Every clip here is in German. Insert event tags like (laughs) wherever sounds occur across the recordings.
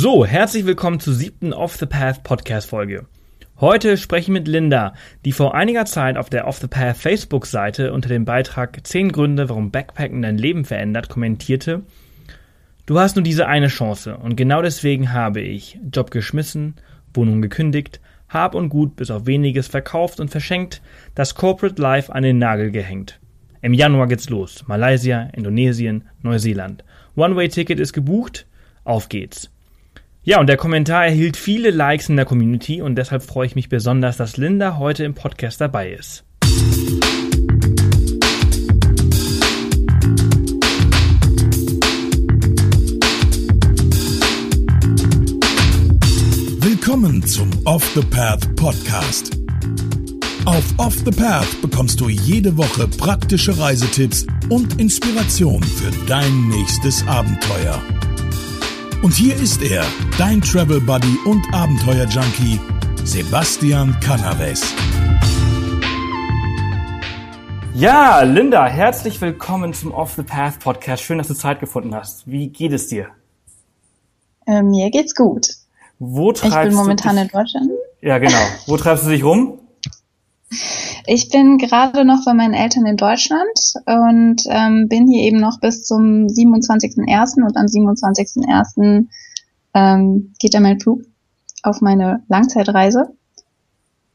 So, herzlich willkommen zur siebten Off the Path Podcast Folge. Heute spreche ich mit Linda, die vor einiger Zeit auf der Off the Path Facebook-Seite unter dem Beitrag 10 Gründe, warum Backpacken dein Leben verändert, kommentierte, du hast nur diese eine Chance und genau deswegen habe ich Job geschmissen, Wohnung gekündigt, Hab und Gut bis auf weniges verkauft und verschenkt, das Corporate Life an den Nagel gehängt. Im Januar geht's los. Malaysia, Indonesien, Neuseeland. One-Way-Ticket ist gebucht. Auf geht's. Ja, und der Kommentar erhielt viele Likes in der Community und deshalb freue ich mich besonders, dass Linda heute im Podcast dabei ist. Willkommen zum Off the Path Podcast. Auf Off the Path bekommst du jede Woche praktische Reisetipps und Inspiration für dein nächstes Abenteuer. Und hier ist er, dein Travel Buddy und Abenteuer Junkie, Sebastian Canaves. Ja, Linda, herzlich willkommen zum Off the Path Podcast. Schön, dass du Zeit gefunden hast. Wie geht es dir? Äh, mir geht's gut. Wo treibst ich bin momentan in Deutschland. Ja, genau. Wo treibst du dich rum? Ich bin gerade noch bei meinen Eltern in Deutschland und ähm, bin hier eben noch bis zum 27.01. und am 27.01. Ähm, geht dann mein Flug auf meine Langzeitreise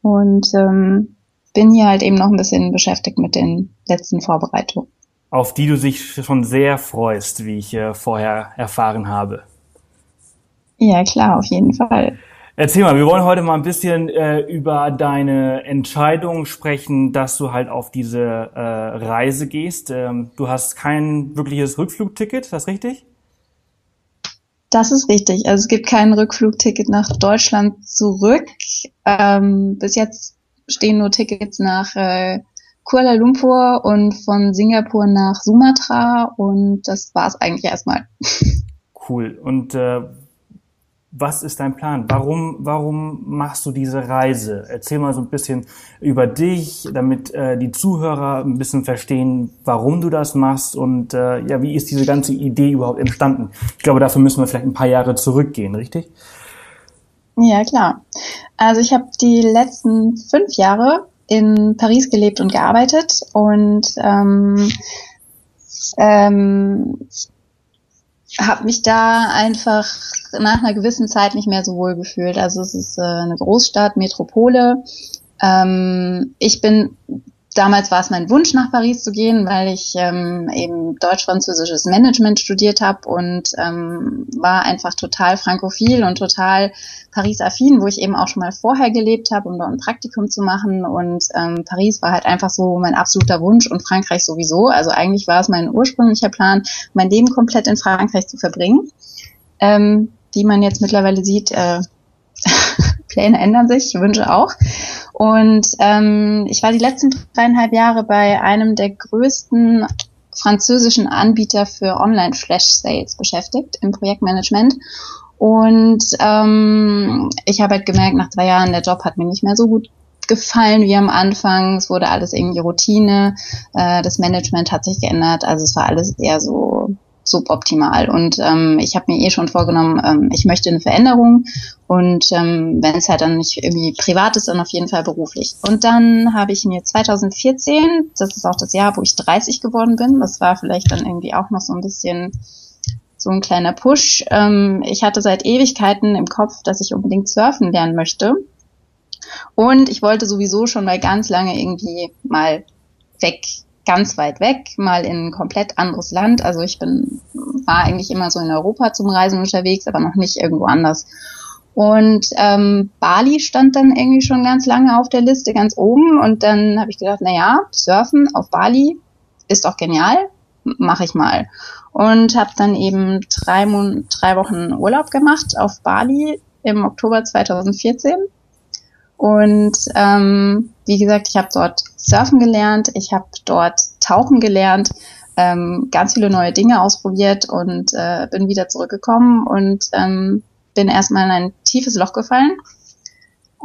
und ähm, bin hier halt eben noch ein bisschen beschäftigt mit den letzten Vorbereitungen. Auf die du dich schon sehr freust, wie ich äh, vorher erfahren habe. Ja, klar, auf jeden Fall. Erzähl mal, wir wollen heute mal ein bisschen äh, über deine Entscheidung sprechen, dass du halt auf diese äh, Reise gehst. Ähm, du hast kein wirkliches Rückflugticket, ist das richtig? Das ist richtig. Also es gibt kein Rückflugticket nach Deutschland zurück. Ähm, bis jetzt stehen nur Tickets nach äh, Kuala Lumpur und von Singapur nach Sumatra und das war's eigentlich erstmal. (laughs) Cool. Und äh, was ist dein Plan? Warum, warum machst du diese Reise? Erzähl mal so ein bisschen über dich, damit äh, die Zuhörer ein bisschen verstehen, warum du das machst und äh, ja, wie ist diese ganze Idee überhaupt entstanden? Ich glaube, dafür müssen wir vielleicht ein paar Jahre zurückgehen, richtig? Ja, klar. Also ich habe die letzten fünf Jahre in Paris gelebt und gearbeitet und ähm, ähm, habe mich da einfach nach einer gewissen Zeit nicht mehr so wohl gefühlt. Also es ist äh, eine Großstadt, Metropole. Ähm, ich bin damals war es mein Wunsch, nach Paris zu gehen, weil ich ähm, eben deutsch-französisches Management studiert habe und ähm, war einfach total frankophil und total Paris-affin, wo ich eben auch schon mal vorher gelebt habe, um dort ein Praktikum zu machen. Und ähm, Paris war halt einfach so mein absoluter Wunsch und Frankreich sowieso. Also eigentlich war es mein ursprünglicher Plan, mein Leben komplett in Frankreich zu verbringen. Ähm, wie man jetzt mittlerweile sieht, äh, (laughs) Pläne ändern sich, Wünsche auch. Und ähm, ich war die letzten dreieinhalb Jahre bei einem der größten französischen Anbieter für Online-Flash-Sales beschäftigt im Projektmanagement. Und ähm, ich habe halt gemerkt, nach drei Jahren, der Job hat mir nicht mehr so gut gefallen wie am Anfang. Es wurde alles irgendwie Routine. Äh, das Management hat sich geändert. Also es war alles eher so suboptimal. Und ähm, ich habe mir eh schon vorgenommen, ähm, ich möchte eine Veränderung und ähm, wenn es halt dann nicht irgendwie privat ist, dann auf jeden Fall beruflich. Und dann habe ich mir 2014, das ist auch das Jahr, wo ich 30 geworden bin, das war vielleicht dann irgendwie auch noch so ein bisschen so ein kleiner Push. Ähm, ich hatte seit Ewigkeiten im Kopf, dass ich unbedingt surfen lernen möchte. Und ich wollte sowieso schon mal ganz lange irgendwie mal weg ganz weit weg, mal in ein komplett anderes Land. Also ich bin, war eigentlich immer so in Europa zum Reisen unterwegs, aber noch nicht irgendwo anders. Und ähm, Bali stand dann irgendwie schon ganz lange auf der Liste, ganz oben. Und dann habe ich gedacht, na ja, Surfen auf Bali ist doch genial, mache ich mal. Und habe dann eben drei, Mon drei Wochen Urlaub gemacht auf Bali im Oktober 2014 und ähm, wie gesagt, ich habe dort surfen gelernt, ich habe dort tauchen gelernt, ähm, ganz viele neue Dinge ausprobiert und äh, bin wieder zurückgekommen und ähm, bin erstmal in ein tiefes Loch gefallen.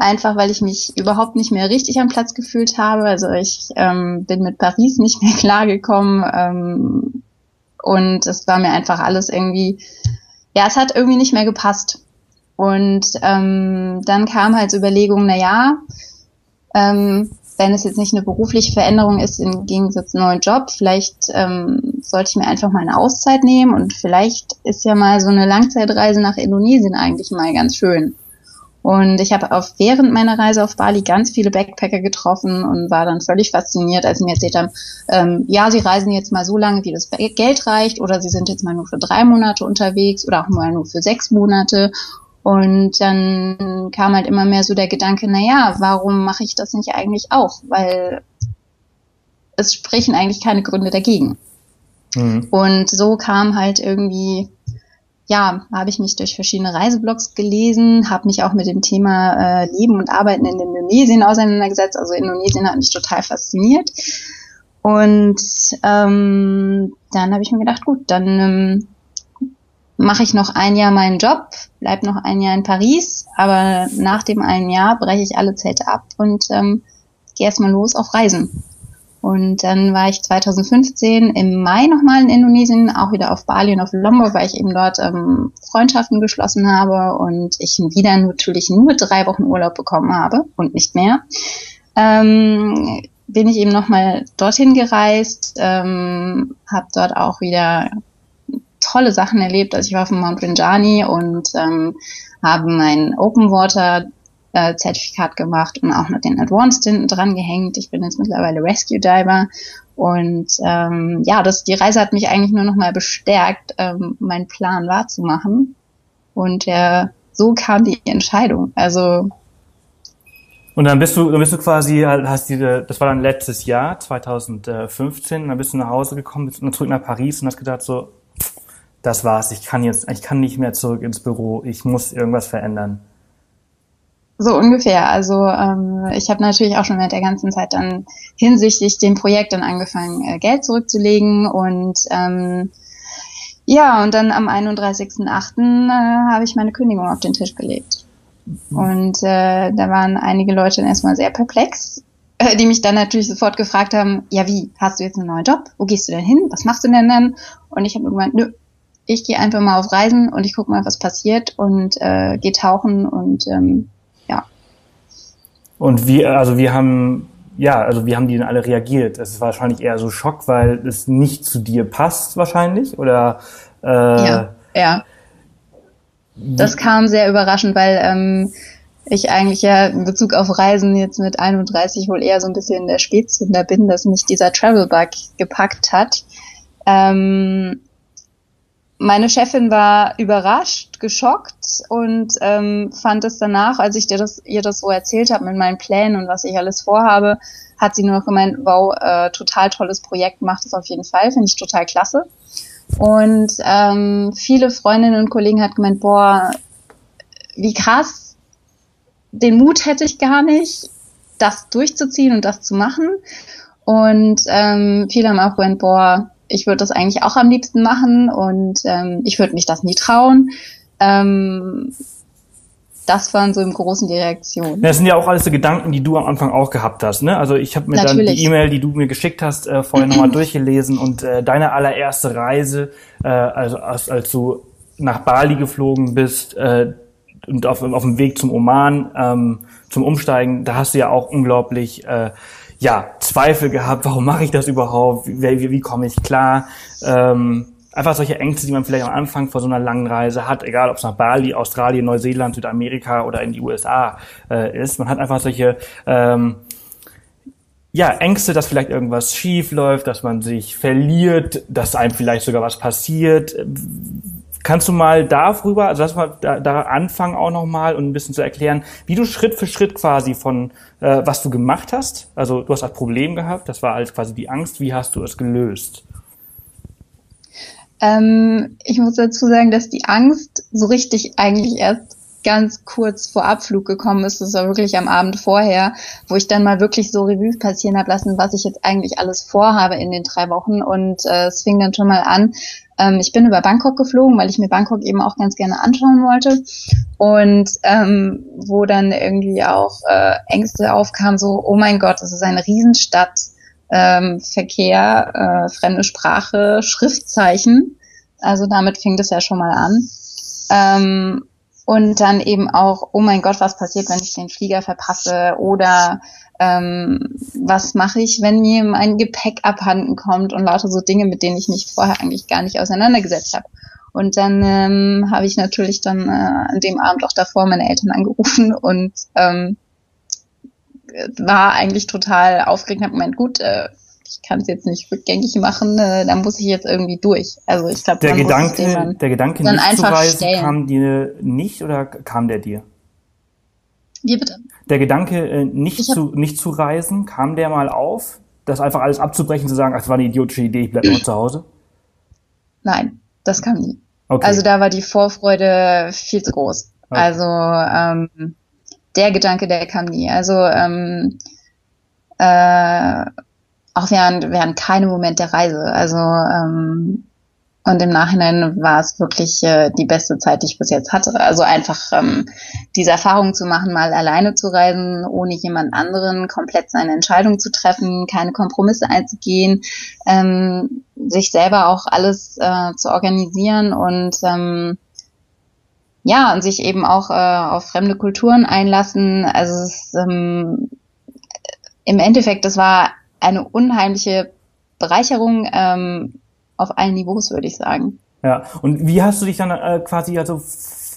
Einfach weil ich mich überhaupt nicht mehr richtig am Platz gefühlt habe. Also ich ähm, bin mit Paris nicht mehr (laughs) klargekommen ähm, und es war mir einfach alles irgendwie, ja, es hat irgendwie nicht mehr gepasst. Und ähm, dann kam halt so Überlegung, na ja, ähm, wenn es jetzt nicht eine berufliche Veränderung ist im Gegensatz zu neuen Job, vielleicht ähm, sollte ich mir einfach mal eine Auszeit nehmen und vielleicht ist ja mal so eine Langzeitreise nach Indonesien eigentlich mal ganz schön. Und ich habe auch während meiner Reise auf Bali ganz viele Backpacker getroffen und war dann völlig fasziniert, als sie mir erzählt haben, ähm, ja, sie reisen jetzt mal so lange, wie das Geld reicht, oder sie sind jetzt mal nur für drei Monate unterwegs oder auch mal nur für sechs Monate. Und dann kam halt immer mehr so der Gedanke, na ja, warum mache ich das nicht eigentlich auch? Weil es sprechen eigentlich keine Gründe dagegen. Mhm. Und so kam halt irgendwie ja, habe ich mich durch verschiedene Reiseblogs gelesen, habe mich auch mit dem Thema äh, Leben und Arbeiten in Indonesien auseinandergesetzt. Also Indonesien hat mich total fasziniert. Und ähm, dann habe ich mir gedacht, gut, dann ähm, mache ich noch ein Jahr meinen Job, bleib noch ein Jahr in Paris, aber nach dem einen Jahr breche ich alle Zelte ab und ähm, gehe erstmal los auf Reisen. Und dann war ich 2015 im Mai nochmal in Indonesien, auch wieder auf Bali und auf Lombok, weil ich eben dort ähm, Freundschaften geschlossen habe und ich wieder natürlich nur drei Wochen Urlaub bekommen habe und nicht mehr. Ähm, bin ich eben nochmal dorthin gereist, ähm, habe dort auch wieder tolle Sachen erlebt. Also ich war auf dem Mount Rinjani und ähm, habe mein Open Water äh, Zertifikat gemacht und auch noch den Advanced hinten dran gehängt. Ich bin jetzt mittlerweile Rescue Diver und ähm, ja, das, die Reise hat mich eigentlich nur noch mal bestärkt, ähm, meinen Plan wahrzumachen. Und äh, so kam die Entscheidung. Also und dann bist du, dann bist du quasi, hast diese, das war dann letztes Jahr, 2015, dann bist du nach Hause gekommen, bist zurück nach Paris und hast gedacht so, das war's, ich kann jetzt, ich kann nicht mehr zurück ins Büro, ich muss irgendwas verändern. So ungefähr. Also ähm, ich habe natürlich auch schon während der ganzen Zeit dann hinsichtlich dem Projekt dann angefangen, äh, Geld zurückzulegen und ähm, ja, und dann am 31.08. Äh, habe ich meine Kündigung auf den Tisch gelegt. Mhm. Und äh, da waren einige Leute dann erstmal sehr perplex, (laughs) äh, die mich dann natürlich sofort gefragt haben, ja wie, hast du jetzt einen neuen Job? Wo gehst du denn hin? Was machst du denn dann? Und ich habe gemeint, nö, ich gehe einfach mal auf Reisen und ich gucke mal, was passiert und äh, gehe tauchen und ähm, und wir, also wir haben, ja, also wie haben die denn alle reagiert? Es ist wahrscheinlich eher so Schock, weil es nicht zu dir passt wahrscheinlich, oder? Äh, ja, ja. Das kam sehr überraschend, weil ähm, ich eigentlich ja in Bezug auf Reisen jetzt mit 31 wohl eher so ein bisschen der Spätzünder bin, dass mich dieser Travel-Bug gepackt hat. Ähm, meine Chefin war überrascht, geschockt und ähm, fand es danach, als ich dir das, ihr das so erzählt habe mit meinen Plänen und was ich alles vorhabe, hat sie nur noch gemeint, wow, äh, total tolles Projekt, macht es auf jeden Fall, finde ich total klasse. Und ähm, viele Freundinnen und Kollegen hat gemeint, boah, wie krass, den Mut hätte ich gar nicht, das durchzuziehen und das zu machen. Und ähm, viele haben auch gemeint, boah, ich würde das eigentlich auch am liebsten machen und ähm, ich würde mich das nie trauen. Ähm, das waren so im Großen die Reaktionen. Das sind ja auch alles so Gedanken, die du am Anfang auch gehabt hast. Ne? Also ich habe mir Natürlich. dann die E-Mail, die du mir geschickt hast, äh, vorher nochmal (clears throat) durchgelesen und äh, deine allererste Reise, äh, also als, als du nach Bali geflogen bist äh, und auf, auf dem Weg zum Oman ähm, zum Umsteigen, da hast du ja auch unglaublich äh, ja, Zweifel gehabt, warum mache ich das überhaupt, wie, wie, wie komme ich klar. Ähm, einfach solche Ängste, die man vielleicht am Anfang vor so einer langen Reise hat, egal ob es nach Bali, Australien, Neuseeland, Südamerika oder in die USA äh, ist. Man hat einfach solche ähm, ja, Ängste, dass vielleicht irgendwas schief läuft, dass man sich verliert, dass einem vielleicht sogar was passiert. Kannst du mal darüber, also lass mal da, da anfangen auch nochmal und ein bisschen zu erklären, wie du Schritt für Schritt quasi von, äh, was du gemacht hast, also du hast ein Problem gehabt, das war als quasi die Angst, wie hast du es gelöst? Ähm, ich muss dazu sagen, dass die Angst so richtig eigentlich erst ganz kurz vor Abflug gekommen ist. Das war wirklich am Abend vorher, wo ich dann mal wirklich so Revue passieren habe lassen, was ich jetzt eigentlich alles vorhabe in den drei Wochen. Und äh, es fing dann schon mal an, ähm, ich bin über Bangkok geflogen, weil ich mir Bangkok eben auch ganz gerne anschauen wollte. Und ähm, wo dann irgendwie auch äh, Ängste aufkamen, so, oh mein Gott, das ist eine Riesenstadt, ähm, Verkehr, äh, fremde Sprache, Schriftzeichen. Also damit fing das ja schon mal an. Ähm, Und dann eben auch, oh mein Gott, was passiert, wenn ich den Flieger verpasse? Oder ähm, was mache ich, wenn mir mein Gepäck abhanden kommt und lauter so Dinge, mit denen ich mich vorher eigentlich gar nicht auseinandergesetzt habe. Und dann ähm, habe ich natürlich dann äh, an dem Abend auch davor meine Eltern angerufen (laughs) und ähm, war eigentlich total aufgeregt. Hab gemeint, gut, äh, ich kann es jetzt nicht rückgängig machen, äh, da muss ich jetzt irgendwie durch. Also ich glaube, der Gedanke, der Gedanke nicht zu reisen, kam dir nicht oder kam der dir? Wie bitte? Der Gedanke, äh, nicht zu, nicht zu reisen, kam der mal auf? Das einfach alles abzubrechen, zu sagen, ach, das war eine idiotische Idee, ich bleibe nur zu Hause? Nein, das kam nie. Okay. Also da war die Vorfreude viel zu groß. Okay. Also ähm, der Gedanke, der kam nie. Also ähm, äh, auch während, während keinem Moment der Reise. Also ähm, und im Nachhinein war es wirklich äh, die beste Zeit, die ich bis jetzt hatte. Also einfach ähm, diese Erfahrung zu machen, mal alleine zu reisen, ohne jemand anderen, komplett seine Entscheidung zu treffen, keine Kompromisse einzugehen, ähm, sich selber auch alles äh, zu organisieren und ähm, ja, und sich eben auch äh, auf fremde Kulturen einlassen. Also es, ähm, im Endeffekt, das war eine unheimliche Bereicherung ähm, auf allen Niveaus, würde ich sagen. Ja, und wie hast du dich dann äh, quasi also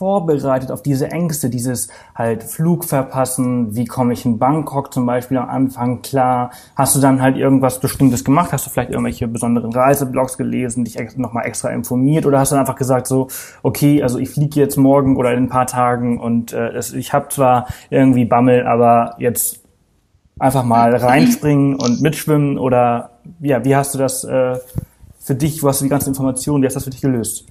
vorbereitet auf diese Ängste, dieses halt Flug verpassen, wie komme ich in Bangkok zum Beispiel am Anfang klar? Hast du dann halt irgendwas Bestimmtes gemacht? Hast du vielleicht irgendwelche besonderen Reiseblogs gelesen, dich nochmal extra informiert oder hast du dann einfach gesagt so, okay, also ich fliege jetzt morgen oder in ein paar Tagen und äh, ich habe zwar irgendwie Bammel, aber jetzt einfach mal (laughs) reinspringen und mitschwimmen oder ja, wie hast du das äh, für dich, wo hast du die ganzen Informationen, wie hast du das für dich gelöst?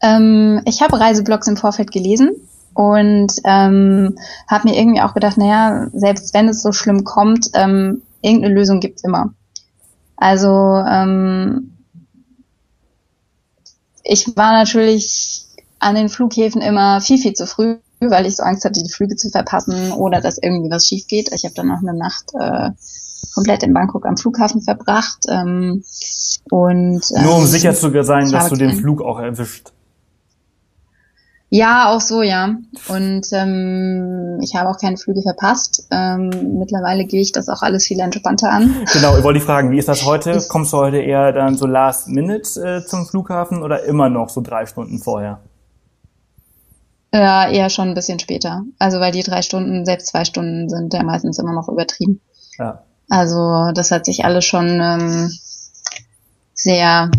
Ähm, ich habe Reiseblogs im Vorfeld gelesen und ähm, habe mir irgendwie auch gedacht, naja, selbst wenn es so schlimm kommt, ähm, irgendeine Lösung gibt's immer. Also ähm, ich war natürlich an den Flughäfen immer viel, viel zu früh, weil ich so Angst hatte, die Flüge zu verpassen oder dass irgendwie was schief geht. Ich habe dann noch eine Nacht äh, komplett in Bangkok am Flughafen verbracht. Ähm, und, ähm, Nur um ähm, sicher zu sein, dass du den Flug auch erwischt. Ja, auch so, ja. Und ähm, ich habe auch keine Flüge verpasst. Ähm, mittlerweile gehe ich das auch alles viel entspannter an. (laughs) Genau, ich wollte dich fragen, wie ist das heute? Ich, Kommst du heute eher dann so last minute äh, zum Flughafen oder immer noch so drei Stunden vorher? Ja, eher schon ein bisschen später. Also weil die drei Stunden, selbst zwei Stunden sind ja meistens immer noch übertrieben. Ja. Also das hat sich alles schon ähm, sehr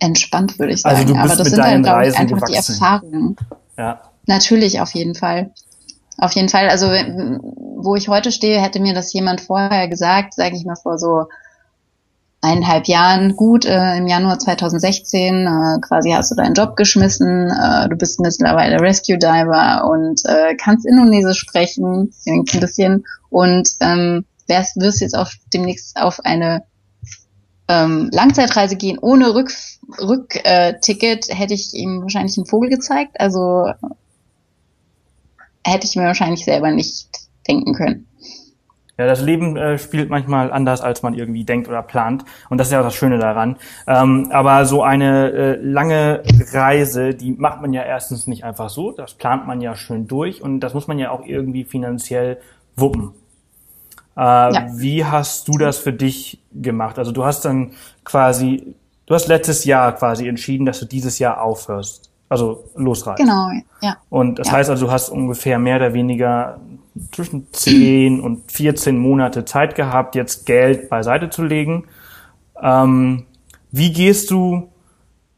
entspannt, würde ich sagen. Also du bist Aber das sind halt, glaube ich, einfach gewachsen. die Erfahrungen. Ja. Natürlich, auf jeden Fall. Auf jeden Fall. Also wo ich heute stehe, hätte mir das jemand vorher gesagt, sage ich mal vor so eineinhalb Jahren, gut, äh, im Januar 2016, äh, quasi hast du deinen Job geschmissen, äh, du bist mittlerweile Rescue Diver und äh, kannst Indonesisch sprechen, ein bisschen, und ähm, wärst, wirst jetzt auch demnächst auf eine ähm, Langzeitreise gehen ohne Rückticket, Rück, äh, hätte ich ihm wahrscheinlich einen Vogel gezeigt. Also hätte ich mir wahrscheinlich selber nicht denken können. Ja, das Leben äh, spielt manchmal anders, als man irgendwie denkt oder plant. Und das ist ja auch das Schöne daran. Ähm, aber so eine äh, lange Reise, die macht man ja erstens nicht einfach so. Das plant man ja schön durch. Und das muss man ja auch irgendwie finanziell wuppen. Äh, ja. Wie hast du das für dich gemacht? Also du hast dann quasi, du hast letztes Jahr quasi entschieden, dass du dieses Jahr aufhörst. Also losreist. Genau, ja. Und das ja. heißt also, du hast ungefähr mehr oder weniger zwischen 10 und 14 Monate Zeit gehabt, jetzt Geld beiseite zu legen. Ähm, wie gehst du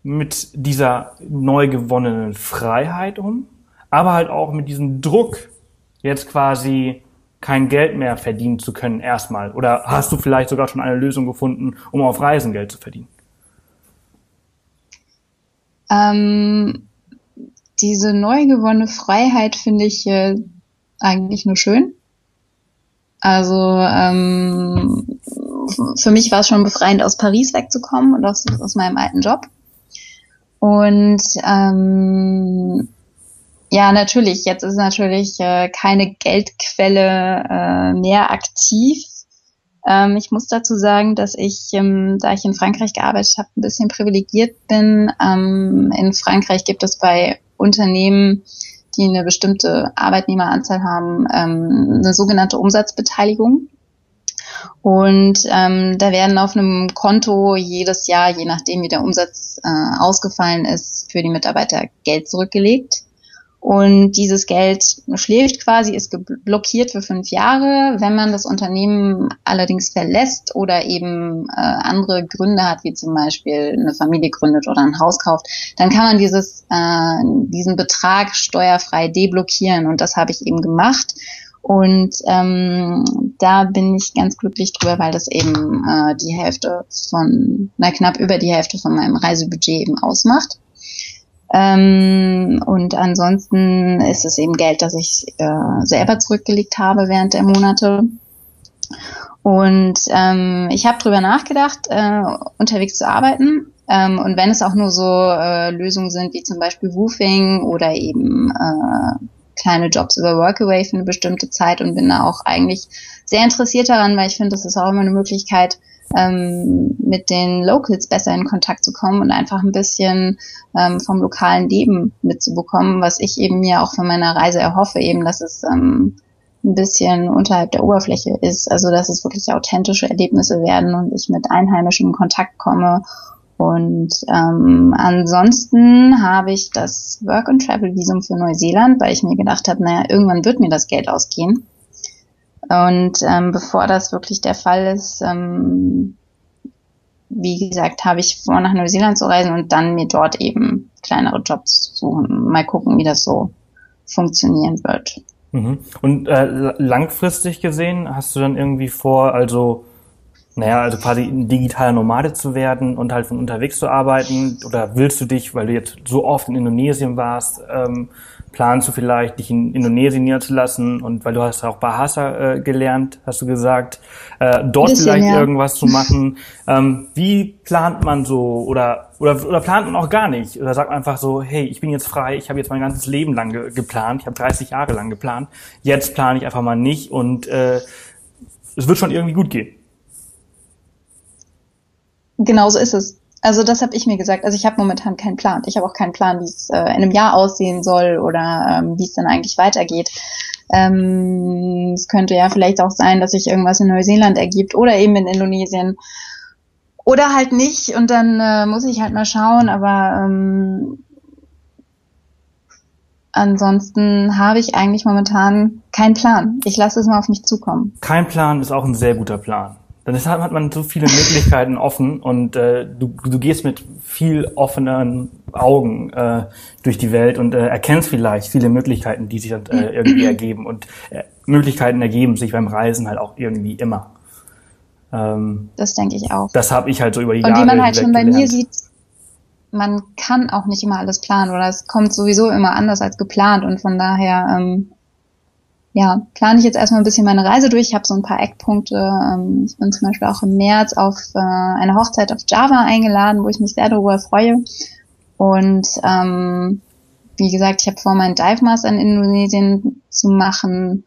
mit dieser neu gewonnenen Freiheit um, aber halt auch mit diesem Druck, jetzt quasi kein Geld mehr verdienen zu können erstmal? Oder hast du vielleicht sogar schon eine Lösung gefunden, um auf Reisen Geld zu verdienen? Ähm, diese neu gewonnene Freiheit finde ich äh, eigentlich nur schön. Also ähm, für mich war es schon befreiend, aus Paris wegzukommen und aus, aus meinem alten Job. Und ähm, ja, natürlich. Jetzt ist natürlich äh, keine Geldquelle äh, mehr aktiv. Ähm, ich muss dazu sagen, dass ich, ähm, da ich in Frankreich gearbeitet habe, ein bisschen privilegiert bin. Ähm, in Frankreich gibt es bei Unternehmen, die eine bestimmte Arbeitnehmeranzahl haben, ähm, eine sogenannte Umsatzbeteiligung. Und ähm, da werden auf einem Konto jedes Jahr, je nachdem wie der Umsatz äh, ausgefallen ist, für die Mitarbeiter Geld zurückgelegt. Und dieses Geld schläft quasi, ist blockiert für fünf Jahre. Wenn man das Unternehmen allerdings verlässt oder eben äh, andere Gründe hat, wie zum Beispiel eine Familie gründet oder ein Haus kauft, dann kann man dieses, äh, diesen Betrag steuerfrei deblockieren. Und das habe ich eben gemacht. Und ähm, da bin ich ganz glücklich drüber, weil das eben äh, die Hälfte von, na knapp über die Hälfte von meinem Reisebudget eben ausmacht. Ähm, und ansonsten ist es eben Geld, das ich äh, selber zurückgelegt habe während der Monate. Und ähm, ich habe drüber nachgedacht, äh, unterwegs zu arbeiten. Ähm, und wenn es auch nur so äh, Lösungen sind wie zum Beispiel Woofing oder eben äh, kleine Jobs über Workaway für eine bestimmte Zeit und bin da auch eigentlich sehr interessiert daran, weil ich finde, das ist auch immer eine Möglichkeit, ähm, mit den Locals besser in Kontakt zu kommen und einfach ein bisschen ähm, vom lokalen Leben mitzubekommen, was ich eben mir auch von meiner Reise erhoffe, eben, dass es ähm, ein bisschen unterhalb der Oberfläche ist, also dass es wirklich authentische Erlebnisse werden und ich mit Einheimischen in Kontakt komme und ähm, ansonsten habe ich das Work and Travel Visum für Neuseeland, weil ich mir gedacht habe, naja, irgendwann wird mir das Geld ausgehen. Und ähm, bevor das wirklich der Fall ist, ähm, wie gesagt, habe ich vor, nach Neuseeland zu reisen und dann mir dort eben kleinere Jobs suchen. Mal gucken, wie das so funktionieren wird. Mhm. Und äh, langfristig gesehen, hast du dann irgendwie vor, also naja, also quasi ein digitaler Nomade zu werden und halt von unterwegs zu arbeiten? Oder willst du dich, weil du jetzt so oft in Indonesien warst, ähm, planst du vielleicht, dich in Indonesien niederzulassen und weil du hast auch Bahasa äh, gelernt, hast du gesagt, äh, dort bisschen, vielleicht ja. irgendwas zu (laughs) machen. Ähm, wie plant man so oder, oder oder plant man auch gar nicht? Oder sagt man einfach so, hey, ich bin jetzt frei, ich habe jetzt mein ganzes Leben lang ge geplant, ich habe 30 Jahre lang geplant, jetzt plane ich einfach mal nicht und äh, es wird schon irgendwie gut gehen. Genauso ist es. Also das habe ich mir gesagt. Also ich habe momentan keinen Plan. Ich habe auch keinen Plan, wie es äh, in einem Jahr aussehen soll oder ähm, wie es dann eigentlich weitergeht. Ähm, es könnte ja vielleicht auch sein, dass sich irgendwas in Neuseeland ergibt oder eben in Indonesien oder halt nicht. Und dann äh, muss ich halt mal schauen. Aber ähm, ansonsten habe ich eigentlich momentan keinen Plan. Ich lasse es mal auf mich zukommen. Kein Plan ist auch ein sehr guter Plan dann hat man so viele Möglichkeiten offen und äh, du, du gehst mit viel offenen Augen äh, durch die Welt und äh, erkennst vielleicht viele Möglichkeiten, die sich dann äh, irgendwie ergeben. Und äh, Möglichkeiten ergeben sich beim Reisen halt auch irgendwie immer. Ähm, das denke ich auch. Das habe ich halt so über die und Jahre. Und wie man halt schon bei mir sieht, man kann auch nicht immer alles planen oder es kommt sowieso immer anders als geplant und von daher ähm, ja, plane ich jetzt erstmal ein bisschen meine Reise durch. Ich habe so ein paar Eckpunkte. Ähm, ich bin zum Beispiel auch im März auf äh, eine Hochzeit auf Java eingeladen, wo ich mich sehr darüber freue. Und ähm, wie gesagt, ich habe vor, meinen Dive Master in Indonesien zu machen.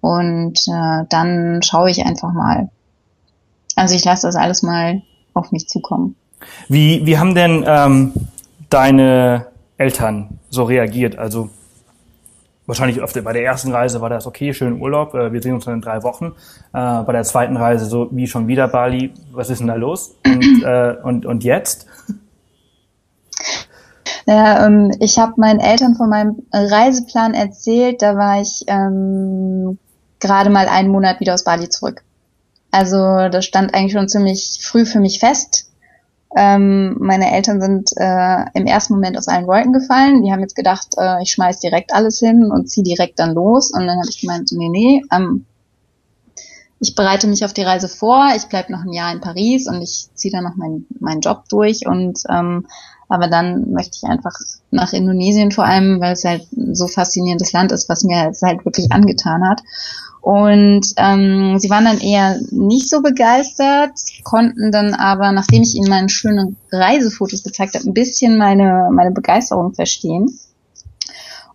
Und äh, dann schaue ich einfach mal. Also ich lasse das alles mal auf mich zukommen. Wie, wie haben denn ähm, deine Eltern so reagiert? Also wahrscheinlich auf der, bei der ersten Reise war das okay, schön Urlaub, äh, wir sehen uns dann in drei Wochen. Äh, bei der zweiten Reise so wie schon wieder Bali, was ist denn da los? Und, (clears throat) äh, und, und jetzt? Ja, ähm, ich habe meinen Eltern von meinem Reiseplan erzählt, da war ich ähm, gerade mal einen Monat wieder aus Bali zurück. Also das stand eigentlich schon ziemlich früh für mich fest, ähm, meine Eltern sind äh, im ersten Moment aus allen Wolken gefallen. Die haben jetzt gedacht, äh, ich schmeiß direkt alles hin und zieh direkt dann los. Und dann habe ich gemeint, nee, nee, ähm, ich bereite mich auf die Reise vor, ich bleib noch ein Jahr in Paris und ich ziehe dann noch meinen mein Job durch und ähm, aber dann möchte ich einfach nach Indonesien vor allem, weil es halt so faszinierendes Land ist, was mir es halt wirklich angetan hat. Und ähm, sie waren dann eher nicht so begeistert, konnten dann aber, nachdem ich ihnen meine schönen Reisefotos gezeigt habe, ein bisschen meine, meine Begeisterung verstehen.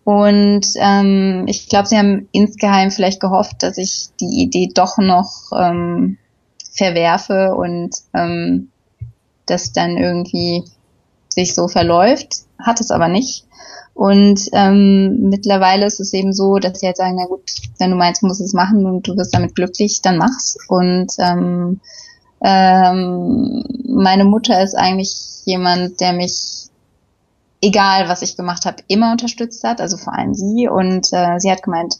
Und ähm, ich glaube, sie haben insgeheim vielleicht gehofft, dass ich die Idee doch noch ähm, verwerfe und ähm, das dann irgendwie sich so verläuft, hat es aber nicht. Und ähm, mittlerweile ist es eben so, dass sie halt sagen, na gut, wenn du meinst, du musst es machen und du wirst damit glücklich, dann mach's. Und ähm, ähm, meine Mutter ist eigentlich jemand, der mich, egal was ich gemacht habe, immer unterstützt hat, also vor allem sie. Und äh, sie hat gemeint,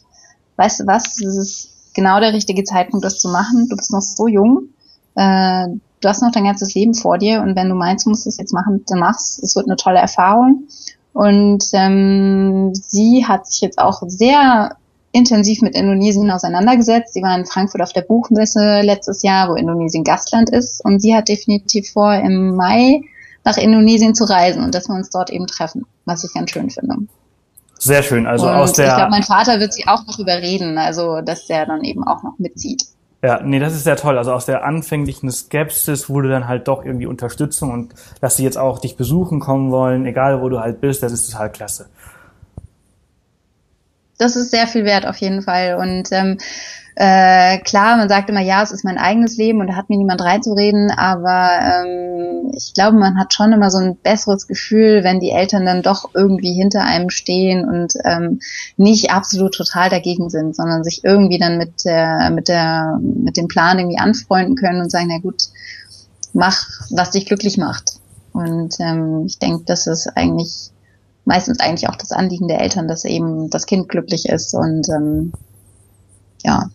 weißt du was, es ist genau der richtige Zeitpunkt, das zu machen. Du bist noch so jung. Äh, du hast noch dein ganzes Leben vor dir und wenn du meinst, du musst es jetzt machen, dann mach's. Es wird eine tolle Erfahrung. Und ähm, sie hat sich jetzt auch sehr intensiv mit Indonesien auseinandergesetzt. Sie war in Frankfurt auf der Buchmesse letztes Jahr, wo Indonesien Gastland ist. Und sie hat definitiv vor, im Mai nach Indonesien zu reisen und dass wir uns dort eben treffen, was ich ganz schön finde. Sehr schön. Also und aus der. Ich glaube, mein Vater wird sie auch noch überreden, also dass der dann eben auch noch mitzieht. Ja, nee, das ist sehr toll. Also aus der anfänglichen Skepsis wurde dann halt doch irgendwie Unterstützung und dass sie jetzt auch dich besuchen kommen wollen, egal wo du halt bist, das ist total klasse. Das ist sehr viel wert auf jeden Fall. Und ähm, äh, klar, man sagt immer, ja, es ist mein eigenes Leben und da hat mir niemand reinzureden, aber ähm, ich glaube, man hat schon immer so ein besseres Gefühl, wenn die Eltern dann doch irgendwie hinter einem stehen und ähm, nicht absolut total dagegen sind, sondern sich irgendwie dann mit der, mit der, mit dem Plan irgendwie anfreunden können und sagen, na gut, mach, was dich glücklich macht. Und ähm, ich denke, das ist eigentlich meistens eigentlich auch das Anliegen der Eltern, dass eben das Kind glücklich ist und ähm, ja,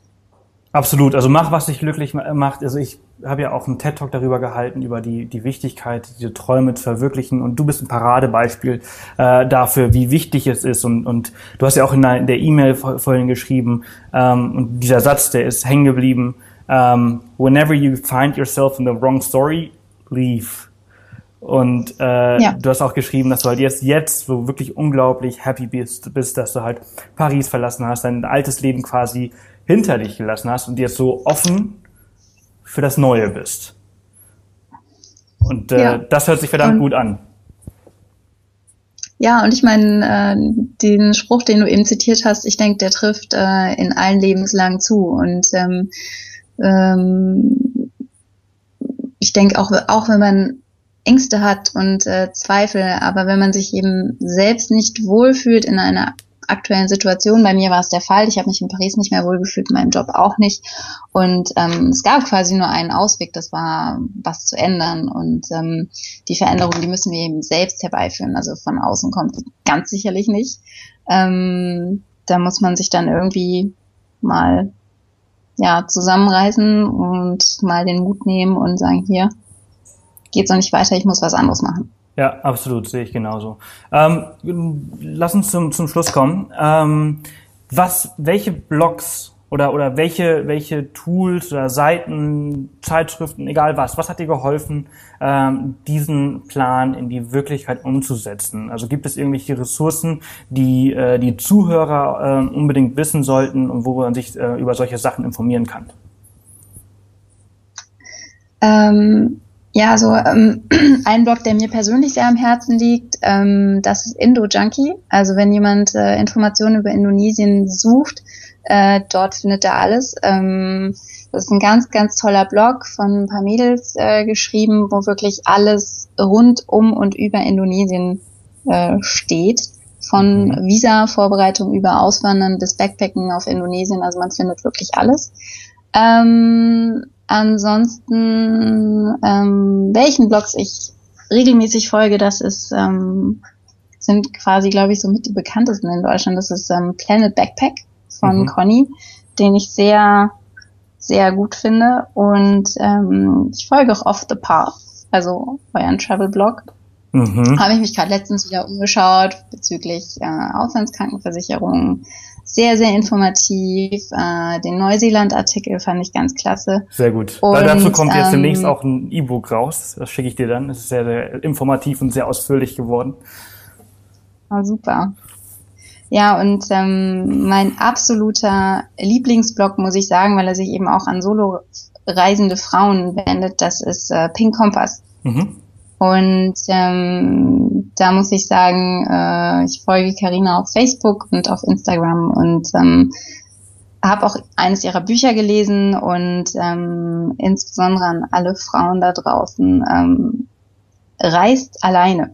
Absolut, also mach, was dich glücklich macht. Also ich habe ja auch einen TED-Talk darüber gehalten, über die, die Wichtigkeit, diese Träume zu verwirklichen. Und du bist ein Paradebeispiel äh, dafür, wie wichtig es ist. Und, und du hast ja auch in der E-Mail vorhin geschrieben, ähm, und dieser Satz, der ist hängen geblieben, ähm, whenever you find yourself in the wrong story, leave. Und äh, ja. du hast auch geschrieben, dass du halt jetzt, jetzt so wirklich unglaublich happy bist, bist, dass du halt Paris verlassen hast, dein altes Leben quasi hinter dich gelassen hast und jetzt so offen für das Neue bist. Und äh, ja. das hört sich verdammt und, gut an. Ja, und ich meine, äh, den Spruch, den du eben zitiert hast, ich denke, der trifft äh, in allen Lebenslagen zu. Und ähm, ähm, ich denke auch, auch wenn man Ängste hat und äh, Zweifel, aber wenn man sich eben selbst nicht wohlfühlt in einer aktuellen Situation. Bei mir war es der Fall. Ich habe mich in Paris nicht mehr wohlgefühlt, in meinem Job auch nicht. Und ähm, es gab quasi nur einen Ausweg, das war was zu ändern. Und ähm, die Veränderung, die müssen wir eben selbst herbeiführen. Also von außen kommt ganz sicherlich nicht. Ähm, da muss man sich dann irgendwie mal ja zusammenreißen und mal den Mut nehmen und sagen, hier geht's noch nicht weiter, ich muss was anderes machen. Ja, absolut, sehe ich genauso. Ähm, lass uns zum, zum Schluss kommen. Ähm, was, welche Blogs oder, oder welche, welche Tools oder Seiten, Zeitschriften, egal was, was hat dir geholfen, ähm, diesen Plan in die Wirklichkeit umzusetzen? Also gibt es irgendwelche Ressourcen, die die, die Zuhörer äh, unbedingt wissen sollten und wo man sich äh, über solche Sachen informieren kann? Ähm ja, so ähm, (clears throat) ein Blog, der mir persönlich sehr am Herzen liegt, ähm, das ist Indo Junkie. Also wenn jemand äh, Informationen über Indonesien sucht, äh, dort findet er alles. Ähm, das ist ein ganz, ganz toller Blog von ein paar Mädels äh, geschrieben, wo wirklich alles rund um und über Indonesien äh, steht. Von mhm. Visa-Vorbereitung über Auswandern bis Backpacken auf Indonesien. Also man findet wirklich alles. Ähm, Ansonsten, ähm, welchen Blogs ich regelmäßig folge, das ist, ähm, sind quasi, glaube ich, so mit die bekanntesten in Deutschland. Das ist ähm, Planet Backpack von mhm. Conny, den ich sehr, sehr gut finde. Und ähm, ich folge auch Off the Path, also euren Travel-Blog. Mhm. Habe ich mich gerade letztens wieder umgeschaut bezüglich äh, Auslandskrankenversicherung, sehr, sehr informativ. Äh, den Neuseeland-Artikel fand ich ganz klasse. Sehr gut. Und, Weil dazu kommt jetzt ähm, demnächst auch ein E-Book raus. Das schicke ich dir dann. Es ist sehr, sehr informativ und sehr ausführlich geworden. Ah, super. Ja, und ähm, mein absoluter Lieblingsblog, muss ich sagen, weil er sich eben auch an solo reisende Frauen wendet, das ist äh, Pink Kompass. Mhm. Und ähm, da muss ich sagen, äh, ich folge Karina auf Facebook und auf Instagram und ähm, habe auch eines ihrer Bücher gelesen und ähm, insbesondere an alle Frauen da draußen, ähm, reist alleine.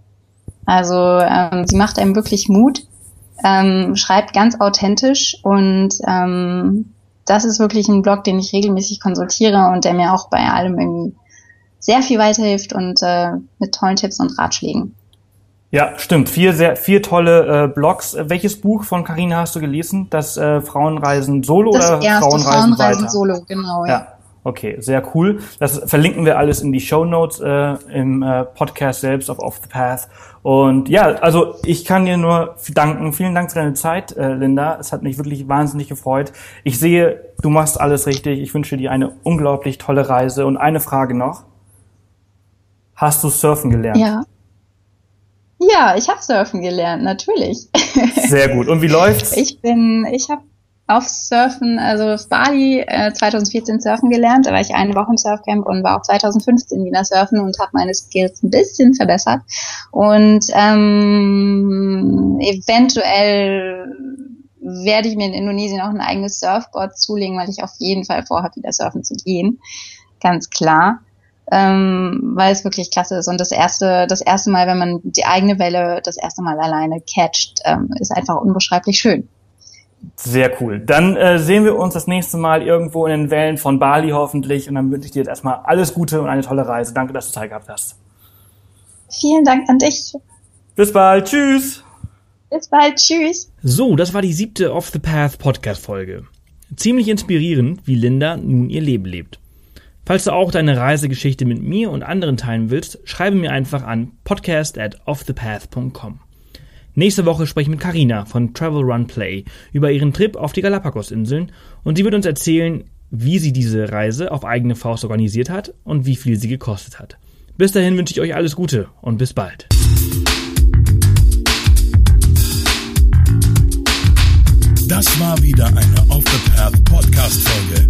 Also ähm, sie macht einem wirklich Mut, ähm, schreibt ganz authentisch und ähm, das ist wirklich ein Blog, den ich regelmäßig konsultiere und der mir auch bei allem irgendwie sehr viel weiterhilft und äh, mit tollen Tipps und Ratschlägen. Ja, stimmt. Vier sehr vier tolle äh, Blogs. Welches Buch von Carina hast du gelesen? Das äh, Frauenreisen Solo das oder erste, Frauenreisen, Frauenreisen weiter? Solo, genau. Ja. ja. Okay, sehr cool. Das verlinken wir alles in die Show Notes äh, im äh, Podcast selbst auf Off the Path. Und ja, also ich kann dir nur danken. Vielen Dank für deine Zeit, äh, Linda. Es hat mich wirklich wahnsinnig gefreut. Ich sehe, du machst alles richtig. Ich wünsche dir eine unglaublich tolle Reise. Und eine Frage noch. Hast du Surfen gelernt? Ja. Ja, ich habe Surfen gelernt, natürlich. Sehr gut. Und wie läuft's? Ich bin, ich habe auf Surfen, also auf Bali äh, 2014 Surfen gelernt. Da war ich eine Woche im Surfcamp und war auch 2015 wieder surfen und habe meine Skills ein bisschen verbessert. Und ähm, eventuell werde ich mir in Indonesien auch ein eigenes Surfboard zulegen, weil ich auf jeden Fall vorhabe, wieder surfen zu gehen. Ganz klar. Ähm, weil es wirklich klasse ist. Und das erste, das erste Mal, wenn man die eigene Welle das erste Mal alleine catcht, ähm, ist einfach unbeschreiblich schön. Sehr cool. Dann äh, sehen wir uns das nächste Mal irgendwo in den Wellen von Bali hoffentlich. Und dann wünsche ich dir jetzt erstmal alles Gute und eine tolle Reise. Danke, dass du Zeit gehabt hast. Vielen Dank an dich. Bis bald. Tschüss. Bis bald. Tschüss. So, das war die siebte Off the Path Podcast Folge. Ziemlich inspirierend, wie Linda nun ihr Leben lebt. Falls du auch deine Reisegeschichte mit mir und anderen teilen willst, schreibe mir einfach an podcast at offthepath.com. Nächste Woche spreche ich mit Carina von Travel Run Play über ihren Trip auf die Galapagos-Inseln und sie wird uns erzählen, wie sie diese Reise auf eigene Faust organisiert hat und wie viel sie gekostet hat. Bis dahin wünsche ich euch alles Gute und bis bald. Das war wieder eine Off the Path Podcast Folge.